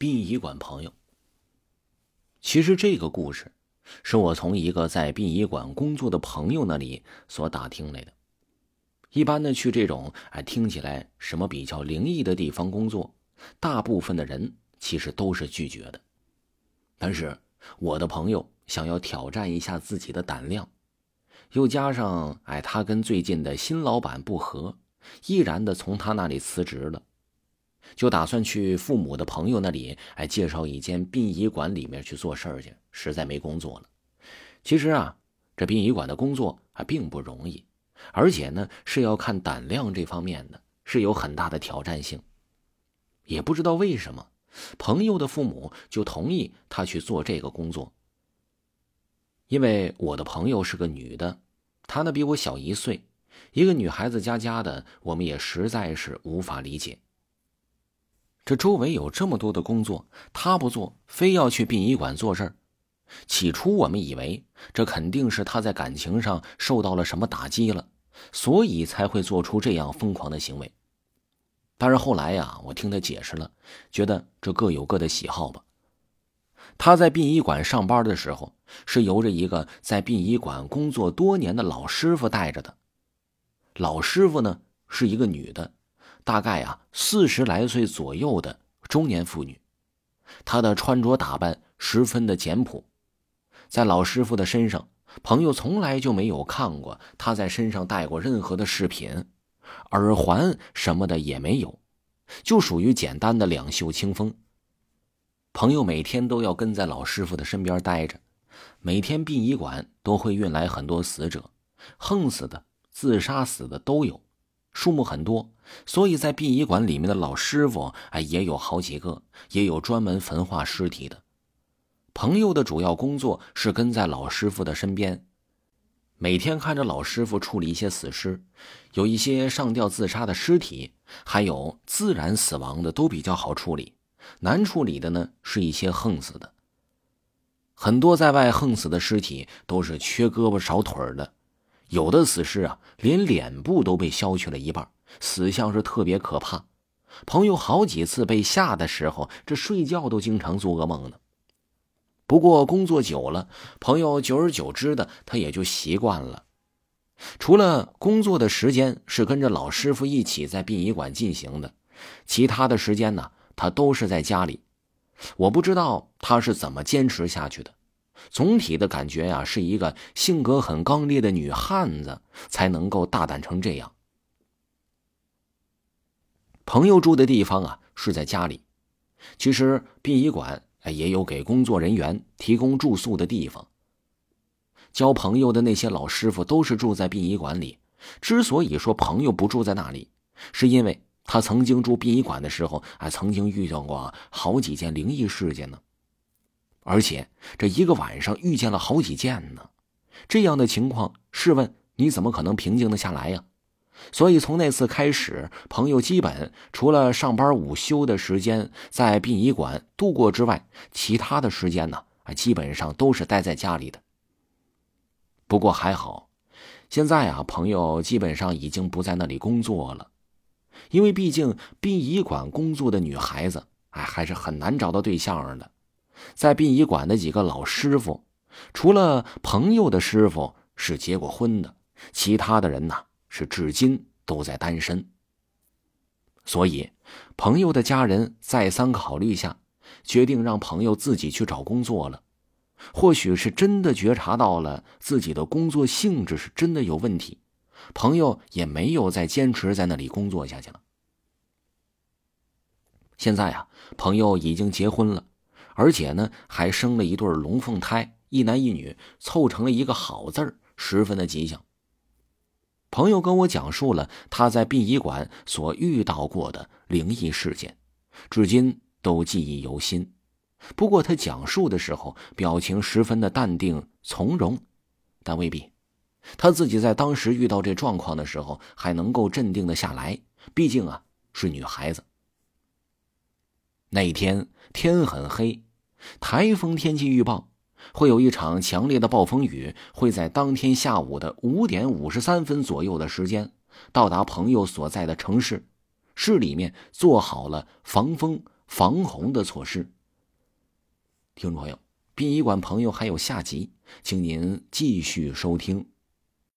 殡仪馆朋友。其实这个故事，是我从一个在殡仪馆工作的朋友那里所打听来的。一般的，去这种哎听起来什么比较灵异的地方工作，大部分的人其实都是拒绝的。但是我的朋友想要挑战一下自己的胆量，又加上哎他跟最近的新老板不和，毅然的从他那里辞职了。就打算去父母的朋友那里，哎，介绍一间殡仪馆里面去做事儿去。实在没工作了。其实啊，这殡仪馆的工作还并不容易，而且呢是要看胆量这方面的，是有很大的挑战性。也不知道为什么，朋友的父母就同意他去做这个工作。因为我的朋友是个女的，她呢比我小一岁，一个女孩子家家的，我们也实在是无法理解。这周围有这么多的工作，他不做，非要去殡仪馆做事儿。起初我们以为这肯定是他在感情上受到了什么打击了，所以才会做出这样疯狂的行为。但是后来呀，我听他解释了，觉得这各有各的喜好吧。他在殡仪馆上班的时候，是由着一个在殡仪馆工作多年的老师傅带着的。老师傅呢，是一个女的。大概啊，四十来岁左右的中年妇女，她的穿着打扮十分的简朴，在老师傅的身上，朋友从来就没有看过她在身上戴过任何的饰品，耳环什么的也没有，就属于简单的两袖清风。朋友每天都要跟在老师傅的身边待着，每天殡仪馆都会运来很多死者，横死的、自杀死的都有。数目很多，所以在殡仪馆里面的老师傅哎也有好几个，也有专门焚化尸体的。朋友的主要工作是跟在老师傅的身边，每天看着老师傅处理一些死尸，有一些上吊自杀的尸体，还有自然死亡的都比较好处理，难处理的呢是一些横死的。很多在外横死的尸体都是缺胳膊少腿的。有的死尸啊，连脸部都被削去了一半，死相是特别可怕。朋友好几次被吓的时候，这睡觉都经常做噩梦呢。不过工作久了，朋友久而久之的他也就习惯了。除了工作的时间是跟着老师傅一起在殡仪馆进行的，其他的时间呢，他都是在家里。我不知道他是怎么坚持下去的。总体的感觉呀，是一个性格很刚烈的女汉子才能够大胆成这样。朋友住的地方啊是在家里，其实殡仪馆也有给工作人员提供住宿的地方。交朋友的那些老师傅都是住在殡仪馆里。之所以说朋友不住在那里，是因为他曾经住殡仪馆的时候，还曾经遇到过好几件灵异事件呢。而且这一个晚上遇见了好几件呢，这样的情况，试问你怎么可能平静的下来呀？所以从那次开始，朋友基本除了上班午休的时间在殡仪馆度过之外，其他的时间呢，啊，基本上都是待在家里的。不过还好，现在啊，朋友基本上已经不在那里工作了，因为毕竟殡仪馆工作的女孩子，哎，还是很难找到对象的。在殡仪馆的几个老师傅，除了朋友的师傅是结过婚的，其他的人呢是至今都在单身。所以，朋友的家人再三考虑下，决定让朋友自己去找工作了。或许是真的觉察到了自己的工作性质是真的有问题，朋友也没有再坚持在那里工作下去了。现在啊，朋友已经结婚了。而且呢，还生了一对龙凤胎，一男一女，凑成了一个好字儿，十分的吉祥。朋友跟我讲述了他在殡仪馆所遇到过的灵异事件，至今都记忆犹新。不过他讲述的时候，表情十分的淡定从容，但未必，他自己在当时遇到这状况的时候，还能够镇定的下来。毕竟啊，是女孩子。那一天天很黑。台风天气预报会有一场强烈的暴风雨，会在当天下午的五点五十三分左右的时间到达朋友所在的城市。市里面做好了防风、防洪的措施。听众朋友，殡仪馆朋友还有下集，请您继续收听。